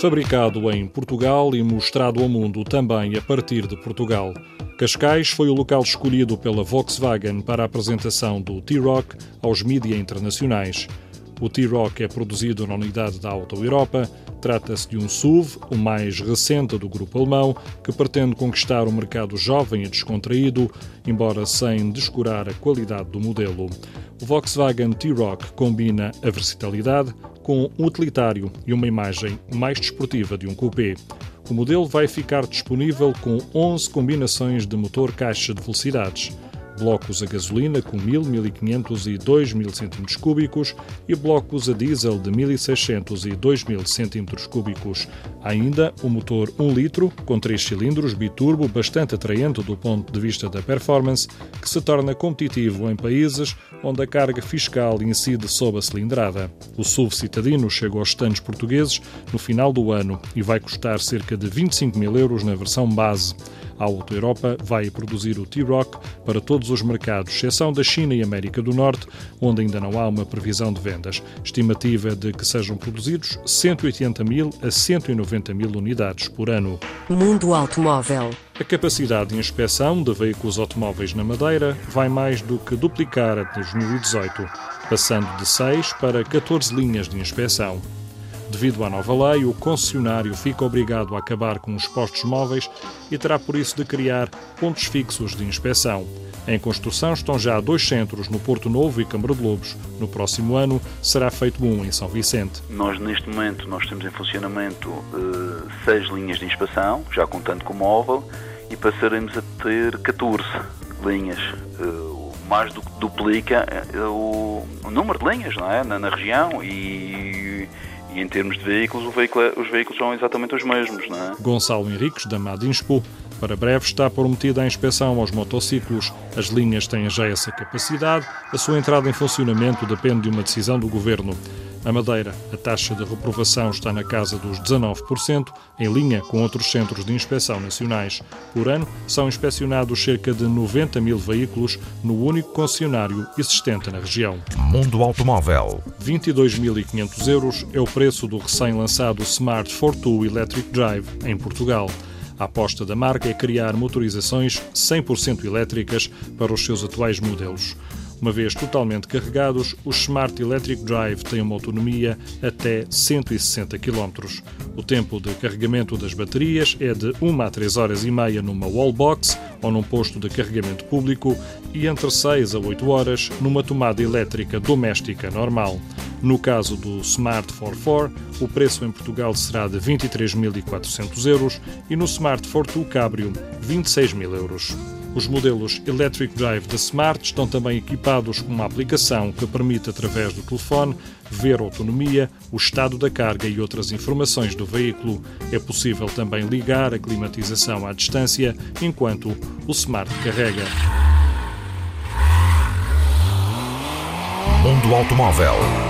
Fabricado em Portugal e mostrado ao mundo também a partir de Portugal. Cascais foi o local escolhido pela Volkswagen para a apresentação do T-Rock aos mídia internacionais. O T-Rock é produzido na unidade da Auto Europa. Trata-se de um SUV, o mais recente do grupo alemão, que pretende conquistar o mercado jovem e descontraído, embora sem descurar a qualidade do modelo. O Volkswagen T-Rock combina a versatilidade com um utilitário e uma imagem mais desportiva de um coupé. O modelo vai ficar disponível com 11 combinações de motor caixa de velocidades, blocos a gasolina com 1000, 1500 e 2000 cm3 e blocos a diesel de 1600 e 2000 cm3. Ainda o motor 1 litro com 3 cilindros biturbo bastante atraente do ponto de vista da performance, que se torna competitivo em países onde a carga fiscal incide sob a cilindrada. O SUV citadino chegou aos stands portugueses no final do ano e vai custar cerca de 25 mil euros na versão base. A Auto Europa vai produzir o T-Rock para todos os mercados, exceção da China e América do Norte, onde ainda não há uma previsão de vendas. Estimativa de que sejam produzidos 180 mil a 190 mil unidades por ano. Mundo Automóvel. A capacidade de inspeção de veículos automóveis na Madeira vai mais do que duplicar a de 2018, passando de 6 para 14 linhas de inspeção. Devido à nova lei, o concessionário fica obrigado a acabar com os postos móveis e terá por isso de criar pontos fixos de inspeção. Em construção estão já dois centros no Porto Novo e Câmara de Lobos. No próximo ano será feito um em São Vicente. Nós neste momento nós temos em funcionamento uh, seis linhas de inspeção, já contando com o móvel, e passaremos a ter 14 linhas. Uh, mais do que duplica o, o, número de linhas não é? na, na região e e em termos de veículos, veículo, é, os veículos são exatamente os mesmos. Não é? Gonçalo Henriques, da Madinspo, para breve está prometida a inspeção aos motociclos. As linhas têm já essa capacidade, a sua entrada em funcionamento depende de uma decisão do Governo. A Madeira, a taxa de reprovação está na casa dos 19%, em linha com outros centros de inspeção nacionais. Por ano, são inspecionados cerca de 90 mil veículos no único concessionário existente na região. Mundo Automóvel. 22.500 euros é o preço do recém-lançado Smart Fortwo Electric Drive em Portugal. A aposta da marca é criar motorizações 100% elétricas para os seus atuais modelos. Uma vez totalmente carregados, os Smart Electric Drive têm uma autonomia até 160 km. O tempo de carregamento das baterias é de 1 a 3 horas e meia numa wallbox ou num posto de carregamento público e entre 6 a 8 horas numa tomada elétrica doméstica normal. No caso do Smart 44, o preço em Portugal será de 23.400 euros e no Smart 42 Cabrio, 26 mil euros. Os modelos Electric Drive da Smart estão também equipados com uma aplicação que permite, através do telefone, ver a autonomia, o estado da carga e outras informações do veículo. É possível também ligar a climatização à distância enquanto o Smart carrega. Mundo Automóvel.